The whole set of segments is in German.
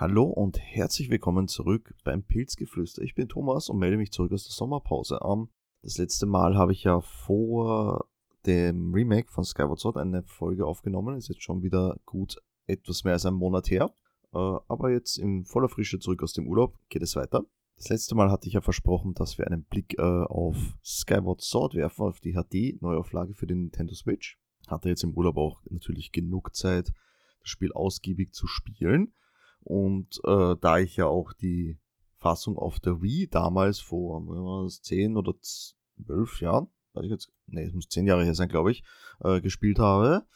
Hallo und herzlich willkommen zurück beim Pilzgeflüster. Ich bin Thomas und melde mich zurück aus der Sommerpause. Um, das letzte Mal habe ich ja vor dem Remake von Skyward Sword eine Folge aufgenommen. Ist jetzt schon wieder gut etwas mehr als ein Monat her. Uh, aber jetzt in voller Frische zurück aus dem Urlaub geht es weiter. Das letzte Mal hatte ich ja versprochen, dass wir einen Blick uh, auf Skyward Sword werfen, auf die HD-Neuauflage für den Nintendo Switch. Hatte jetzt im Urlaub auch natürlich genug Zeit, das Spiel ausgiebig zu spielen. Und äh, da ich ja auch die Fassung auf der Wii damals vor was, 10 oder 12 Jahren, weiß ich jetzt, nee, es muss 10 Jahre her sein, glaube ich, äh, gespielt habe,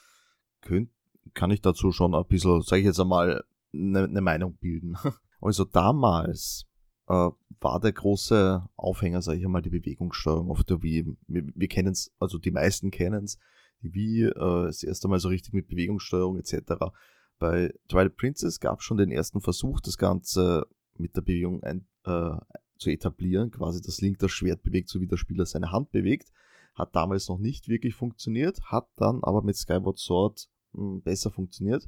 könnt, kann ich dazu schon ein bisschen, sage ich jetzt einmal, eine ne Meinung bilden. Also damals äh, war der große Aufhänger, sage ich einmal, die Bewegungssteuerung auf der Wii. Wir, wir kennen es, also die meisten kennen es, die Wii äh, das erste Mal so richtig mit Bewegungssteuerung etc. Bei Twilight Princess gab es schon den ersten Versuch, das Ganze mit der Bewegung ein, äh, zu etablieren. Quasi das Link das Schwert bewegt, so wie der Spieler seine Hand bewegt. Hat damals noch nicht wirklich funktioniert, hat dann aber mit Skyward Sword hm, besser funktioniert.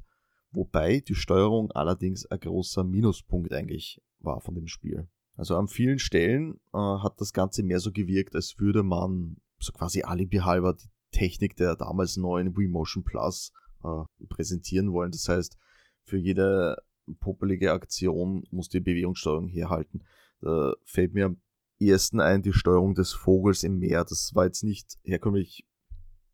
Wobei die Steuerung allerdings ein großer Minuspunkt eigentlich war von dem Spiel. Also an vielen Stellen äh, hat das Ganze mehr so gewirkt, als würde man so quasi alibi halber die Technik der damals neuen Wii Motion Plus äh, präsentieren wollen. Das heißt, für jede popelige Aktion muss die Bewegungssteuerung herhalten. Da fällt mir am ersten ein die Steuerung des Vogels im Meer. Das war jetzt nicht herkömmlich,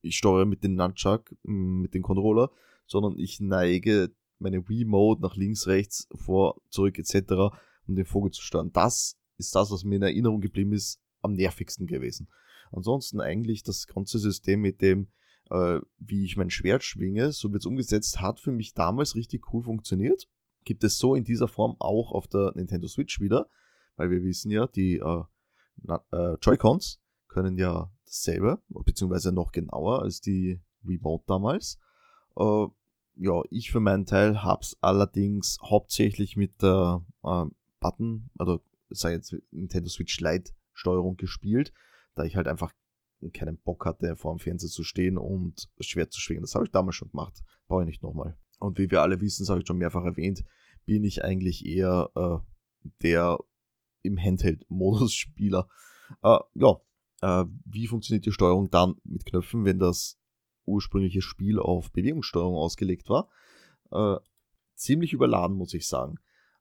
ich steuere mit dem Nunchuck, mit dem Controller, sondern ich neige meine Wii-Mode nach links, rechts, vor, zurück etc., um den Vogel zu steuern. Das ist das, was mir in Erinnerung geblieben ist, am nervigsten gewesen. Ansonsten eigentlich das ganze System mit dem, äh, wie ich mein Schwert schwinge, so wird es umgesetzt, hat für mich damals richtig cool funktioniert. Gibt es so in dieser Form auch auf der Nintendo Switch wieder, weil wir wissen ja, die äh, äh, Joy-Cons können ja dasselbe, beziehungsweise noch genauer als die Remote damals. Äh, ja, ich für meinen Teil habe es allerdings hauptsächlich mit der äh, Button, also sei jetzt Nintendo Switch Lite Steuerung gespielt, da ich halt einfach keinen Bock hatte, vor dem Fernseher zu stehen und schwer zu schwingen. Das habe ich damals schon gemacht. Brauche ich nicht nochmal. Und wie wir alle wissen, das habe ich schon mehrfach erwähnt, bin ich eigentlich eher äh, der im Handheld-Modus-Spieler. Äh, ja, äh, wie funktioniert die Steuerung dann mit Knöpfen, wenn das ursprüngliche Spiel auf Bewegungssteuerung ausgelegt war? Äh, ziemlich überladen, muss ich sagen.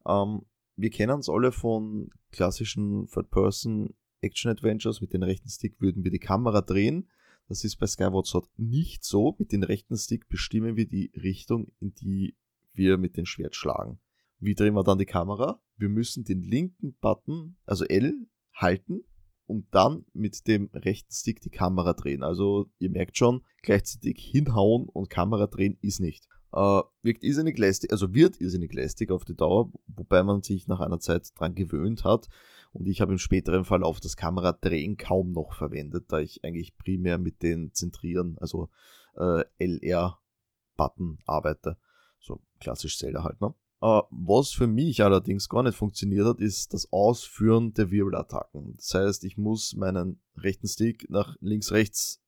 Ähm, wir kennen es alle von klassischen Third-Person Action-Adventures. Mit dem rechten Stick würden wir die Kamera drehen. Das ist bei Skyward Sword nicht so. Mit dem rechten Stick bestimmen wir die Richtung, in die wir mit dem Schwert schlagen. Wie drehen wir dann die Kamera? Wir müssen den linken Button, also L, halten und dann mit dem rechten Stick die Kamera drehen. Also ihr merkt schon, gleichzeitig hinhauen und Kamera drehen ist nicht. Äh, wirkt irrsinnig lästig, also wird irrsinnig lästig auf die Dauer, wobei man sich nach einer Zeit dran gewöhnt hat. Und ich habe im späteren Verlauf das Kameradrehen kaum noch verwendet, da ich eigentlich primär mit den Zentrieren, also äh, LR-Button arbeite. So klassisch Zelda halt, ne? Uh, was für mich allerdings gar nicht funktioniert hat, ist das Ausführen der Wirbelattacken. Das heißt, ich muss meinen rechten Stick nach links, rechts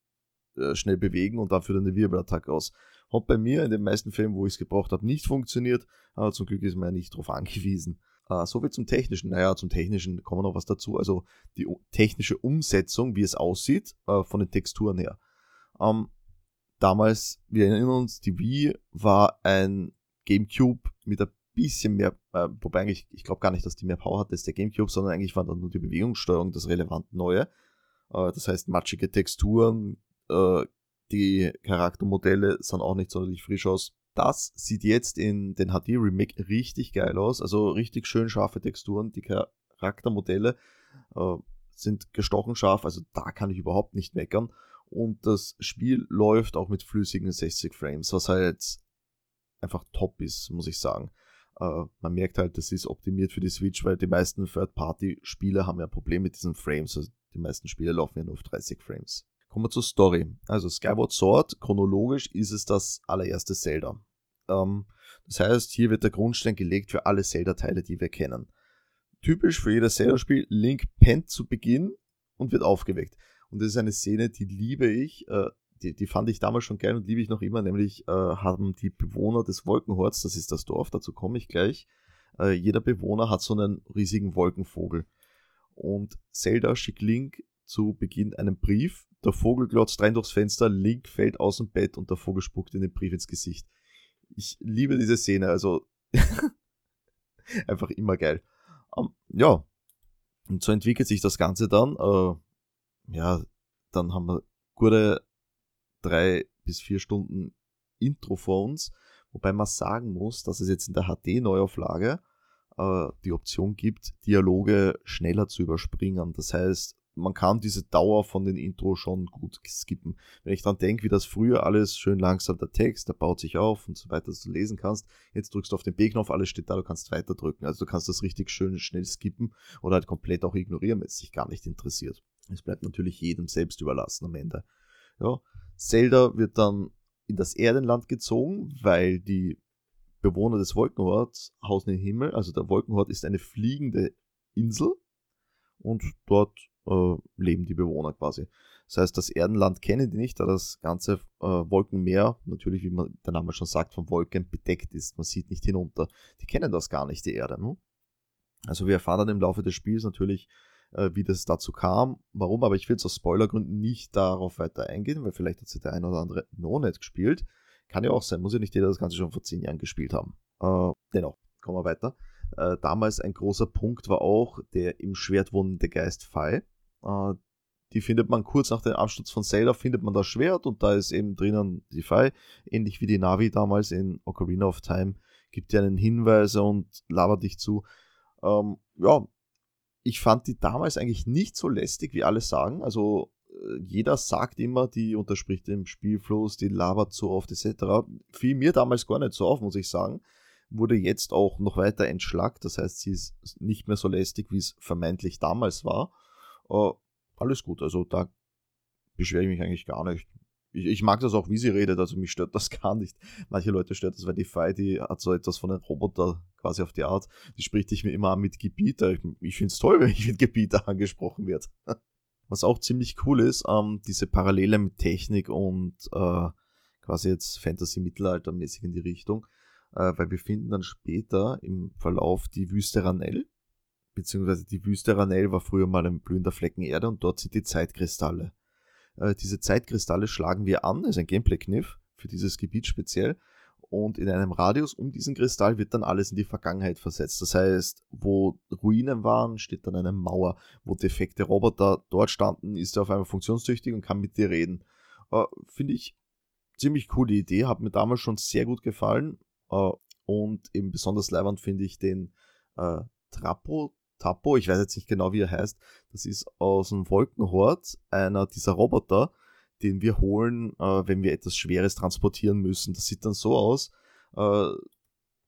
äh, schnell bewegen und dann führt eine Wirbelattacke aus. Hat bei mir in den meisten Fällen, wo ich es gebraucht habe, nicht funktioniert, aber zum Glück ist man nicht darauf angewiesen. Uh, so viel zum Technischen. Naja, zum Technischen kommen noch was dazu. Also die technische Umsetzung, wie es aussieht, uh, von den Texturen her. Ähm, damals, wir erinnern uns, die Wii war ein GameCube mit ein bisschen mehr, äh, wobei eigentlich, ich glaube gar nicht, dass die mehr Power hat als der GameCube, sondern eigentlich war dann nur die Bewegungssteuerung das relevant Neue. Äh, das heißt, matschige Texturen, äh, die Charaktermodelle sahen auch nicht sonderlich frisch aus. Das sieht jetzt in den HD Remake richtig geil aus. Also richtig schön scharfe Texturen. Die Charaktermodelle äh, sind gestochen scharf. Also da kann ich überhaupt nicht meckern. Und das Spiel läuft auch mit flüssigen 60 Frames, was halt einfach top ist, muss ich sagen. Äh, man merkt halt, das ist optimiert für die Switch, weil die meisten Third-Party-Spiele haben ja ein Problem mit diesen Frames. Also die meisten Spiele laufen ja nur auf 30 Frames. Kommen wir zur Story. Also Skyward Sword, chronologisch ist es das allererste Zelda. Ähm, das heißt, hier wird der Grundstein gelegt für alle Zelda-Teile, die wir kennen. Typisch für jedes Zelda-Spiel, Link pennt zu Beginn und wird aufgeweckt. Und das ist eine Szene, die liebe ich. Äh, die, die, fand ich damals schon geil und liebe ich noch immer. Nämlich äh, haben die Bewohner des Wolkenhorts, das ist das Dorf, dazu komme ich gleich, Äh, jeder Bewohner hat so einen riesigen Wolkenvogel. Und Zelda schickt Link zu Beginn einen Brief. Der Vogel glotzt rein durchs Fenster, Link fällt aus dem Bett und der Vogel spuckt in den Brief ins Gesicht. Ich liebe diese Szene, also einfach immer geil. Um, ähm, ja, und so entwickelt sich das Ganze dann. Äh, ja, dann haben wir gute drei bis vier Stunden Intro vor uns, wobei man sagen muss, dass es jetzt in der HD-Neuauflage äh, die Option gibt, Dialoge schneller zu überspringen. Das heißt, man kann diese Dauer von den Intro schon gut skippen. Wenn ich dran denke, wie das früher alles schön langsam der Text, der baut sich auf und so weiter, dass du lesen kannst. Jetzt drückst du auf den B-Knopf, alles steht da, du kannst weiter drücken. Also du kannst das richtig schön schnell skippen oder halt komplett auch ignorieren, wenn es dich gar nicht interessiert. Es bleibt natürlich jedem selbst überlassen am Ende. Ja, Zelda wird dann in das Erdenland gezogen, weil die Bewohner des Wolkenhorts hausen den Himmel. Also der Wolkenhort ist eine fliegende Insel und dort äh, leben die Bewohner quasi. Das heißt, das Erdenland kennen die nicht, da das ganze äh, Wolkenmeer, natürlich, wie man der Name schon sagt, von Wolken bedeckt ist. Man sieht nicht hinunter. Die kennen das gar nicht, die Erde. Ne? Also wir erfahren dann im Laufe des Spiels natürlich, äh, wie das dazu kam, warum, aber ich will aus Spoilergründen nicht darauf weiter eingehen, weil vielleicht hat sich der ein oder andere noch nicht gespielt. Kann ja auch sein, muss ja nicht jeder das Ganze schon vor zehn Jahren gespielt haben. Äh, dennoch, kommen wir weiter. Äh, damals ein großer Punkt war auch der im Schwert wohnende Geist Fei. Äh, die findet man kurz nach dem Absturz von Zelda, findet man das Schwert und da ist eben drinnen die Fei, ähnlich wie die Navi damals in Ocarina of Time, gibt dir einen Hinweis und labert dich zu. Ähm, ja, ich fand die damals eigentlich nicht so lästig, wie alle sagen. Also äh, jeder sagt immer, die unterspricht dem Spielfluss, die labert so oft etc. Fiel mir damals gar nicht so auf, muss ich sagen. Wurde jetzt auch noch weiter entschlackt. Das heißt, sie ist nicht mehr so lästig, wie es vermeintlich damals war. Uh, alles gut, also da beschwere ich mich eigentlich gar nicht. Ich, ich, mag das auch, wie sie redet, also mich stört das gar nicht. Manche Leute stört das, weil die Fei, die hat so etwas von einem Roboter quasi auf die Art. Die spricht dich mir immer an mit Gebieter. Ich, ich finde es toll, wenn ich mit Gebieter angesprochen werde. Was auch ziemlich cool ist, ähm, diese Parallele mit Technik und äh, quasi jetzt Fantasy-Mittelalter-mäßig in die Richtung, äh, weil wir finden dann später im Verlauf die Wüste Ranell, beziehungsweise die Wüste Ranell war früher mal ein blühender Flecken Erde und dort sind die Zeitkristalle. Äh, diese Zeitkristalle schlagen wir an, ist ein Gameplay-Kniff für dieses Gebiet speziell. Und in einem Radius um diesen Kristall wird dann alles in die Vergangenheit versetzt. Das heißt, wo Ruinen waren, steht dann eine Mauer. Wo defekte Roboter dort standen, ist er auf einmal funktionstüchtig und kann mit dir reden. Äh, Finde ich ziemlich coole Idee, hat mir damals schon sehr gut gefallen. Äh, und eben besonders leibend finde ich den äh, Trapo Tappo, ich weiß jetzt nicht genau, wie er heißt, das ist aus dem Wolkenhort einer dieser Roboter, den wir holen, äh, wenn wir etwas Schweres transportieren müssen. Das sieht dann so aus. Äh,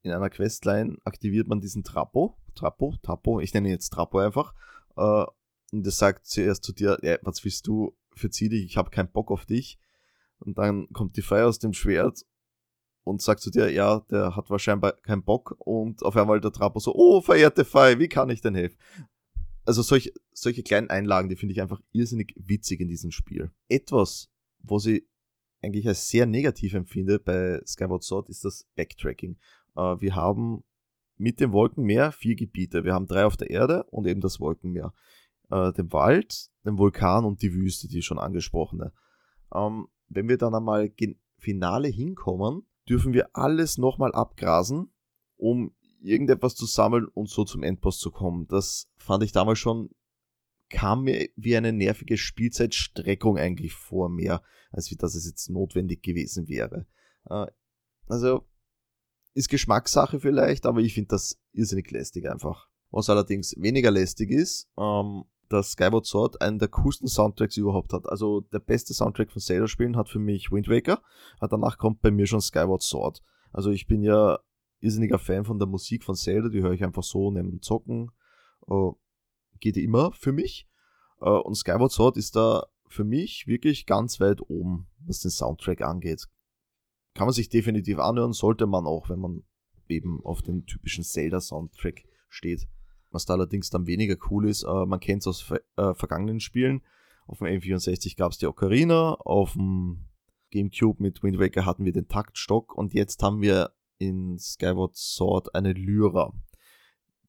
in einer Questline aktiviert man diesen Trappo, Trappo, Trappo, ich nenne ihn jetzt Trappo einfach, äh, und das sagt zuerst zu dir, ja, was willst du, verzieh dich, ich habe keinen Bock auf dich. Und dann kommt die Feier aus dem Schwert und sagt zu dir, ja, der hat wahrscheinlich keinen Bock und auf einmal der Trappo so, oh, verehrte Fei, wie kann ich denn helfen? Also solche, solche kleinen Einlagen, die finde ich einfach irrsinnig witzig in diesem Spiel. Etwas, was ich eigentlich als sehr negativ empfinde bei Skyward Sword, ist das Backtracking. Äh, wir haben mit dem Wolkenmeer vier Gebiete. Wir haben drei auf der Erde und eben das Wolkenmeer. Äh, den Wald, den Vulkan und die Wüste, die schon angesprochene. Ähm, wenn wir dann einmal Finale hinkommen, dürfen wir alles nochmal abgrasen, um irgendetwas zu sammeln und so zum Endboss zu kommen. Das fand ich damals schon, kam mir wie eine nervige Spielzeitstreckung eigentlich vor, mehr als wie das es jetzt notwendig gewesen wäre. Äh, also ist Geschmackssache vielleicht, aber ich finde das irrsinnig lästig einfach. Was allerdings weniger lästig ist, ähm, dass Skyward Sword einen der coolsten Soundtracks überhaupt hat. Also der beste Soundtrack von Zelda-Spielen hat für mich Wind Waker. Danach kommt bei mir schon Skyward Sword. Also ich bin ja irrsinniger Fan von der Musik von Zelda, die höre ich einfach so neben dem Zocken. Uh, geht immer für mich. Uh, und Skyward Sword ist da für mich wirklich ganz weit oben, was den Soundtrack angeht. Kann man sich definitiv anhören, sollte man auch, wenn man eben auf den typischen Zelda-Soundtrack steht. Was da allerdings dann weniger cool ist, äh, man kennt es aus äh, vergangenen Spielen. Auf dem M64 gab es die Ocarina, auf dem GameCube mit Wind Waker hatten wir den Taktstock und jetzt haben wir in Skyward Sword eine Lyra.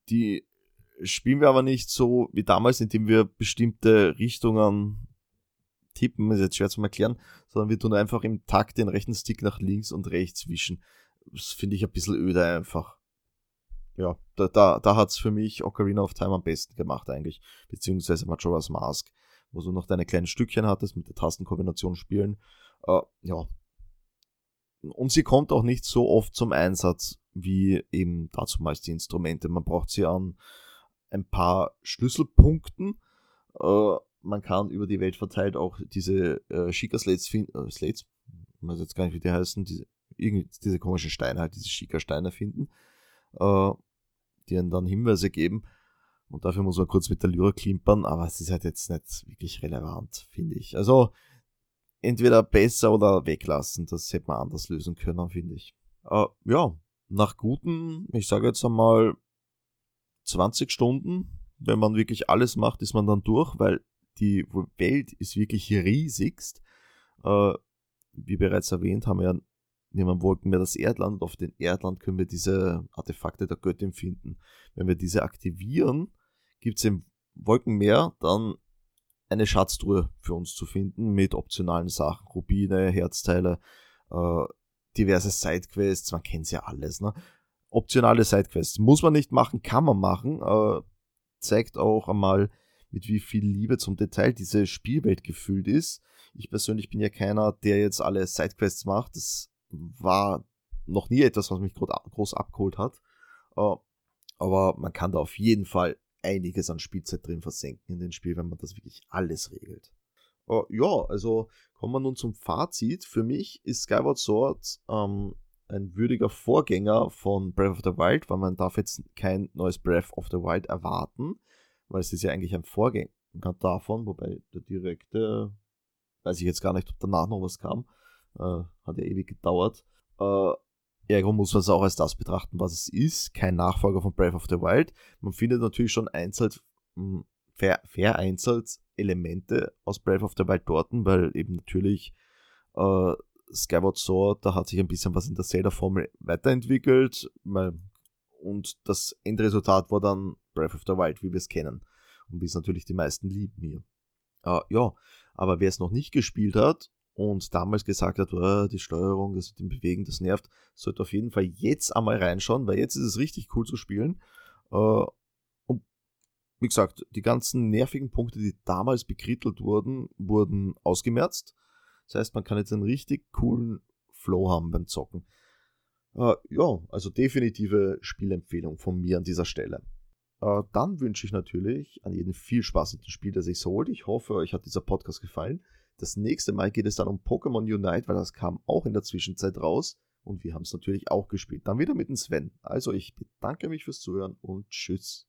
Die spielen wir aber nicht so wie damals, indem wir bestimmte Richtungen tippen, ist jetzt schwer zu erklären, sondern wir tun einfach im Takt den rechten Stick nach links und rechts wischen. Das finde ich ein bisschen öde einfach. Ja, da, da, da hat es für mich Ocarina of Time am besten gemacht eigentlich, beziehungsweise Majora's Mask, wo du noch deine kleinen Stückchen hattest mit der Tastenkombination spielen. Äh, ja. Und sie kommt auch nicht so oft zum Einsatz wie eben dazu meist die Instrumente. Man braucht sie an ein paar Schlüsselpunkten. Äh, man kann über die Welt verteilt auch diese äh, Shika-Slates finden, äh, Slates, ich weiß jetzt gar nicht, wie die heißen, diese, diese komischen Steine halt, diese Shika-Steine finden, äh, die ihnen dann Hinweise geben. Und dafür muss man kurz mit der Lyra klimpern, aber es ist halt jetzt nicht wirklich relevant, finde ich. Also entweder besser oder weglassen, das hätte man anders lösen können, finde ich. Äh, ja, nach guten, ich sage jetzt einmal 20 Stunden, wenn man wirklich alles macht, ist man dann durch, weil die Welt ist wirklich riesigst. Äh, wie bereits erwähnt, haben wir ja nehmen Wolken mehr das Erdland und auf den Erdland können wir diese Artefakte der Göttin finden. Wenn wir diese aktivieren, gibt es im Wolkenmeer dann eine Schatztruhe für uns zu finden mit optionalen Sachen, Rubine, Herzteile, äh, diverse Sidequests, man kennt ja alles. Ne? Optionale Sidequests muss man nicht machen, kann man machen. Äh, zeigt auch einmal, mit wie viel Liebe zum Detail diese Spielwelt gefüllt ist. Ich persönlich bin ja keiner, der jetzt alle Sidequests macht. Das war noch nie etwas, was mich groß abgeholt hat. Äh, aber man kann da auf jeden Fall einiges an Spielzeit drin versenken in dem Spiel, wenn man das wirklich alles regelt. Uh, ja, also kommen wir nun zum Fazit. Für mich ist Skyward Sword ähm, ein würdiger Vorgänger von Breath of the Wild, weil man darf jetzt kein neues Breath of the Wild erwarten weil es ist ja eigentlich ein Vorgänger davon, wobei der direkte, weiß ich jetzt gar nicht, ob danach noch was kam, äh, hat ja ewig gedauert. Äh, ergo muss man es auch als das betrachten, was es ist, kein Nachfolger von Breath of the Wild. Man findet natürlich schon einzeln, hm, ver vereinzelt Elemente aus Breath of the Wild dort, weil eben natürlich äh, Skyward Sword, da hat sich ein bisschen was in der Zelda-Formel weiterentwickelt, und das Endresultat war dann Breath of the Wild, wie wir es kennen. Und wie es natürlich die meisten lieben hier. Uh, ja, aber wer es noch nicht gespielt hat und damals gesagt hat, oh, die Steuerung, das mit dem Bewegen, das nervt, sollte auf jeden Fall jetzt einmal reinschauen, weil jetzt ist es richtig cool zu spielen. Uh, und wie gesagt, die ganzen nervigen Punkte, die damals bekrittelt wurden, wurden ausgemerzt. Das heißt, man kann jetzt einen richtig coolen Flow haben beim Zocken. Uh, ja, also definitive Spielempfehlung von mir an dieser Stelle. Äh, dann wünsche ich natürlich an jeden viel Spaß mit dem Spiel, das sich so holt. Ich hoffe, euch hat dieser Podcast gefallen. Das nächste Mal geht es dann um Pokémon Unite, weil das kam auch in der Zwischenzeit raus. Und wir haben es natürlich auch gespielt. Dann wieder mit dem Sven. Also ich bedanke mich fürs Zuhören und tschüss.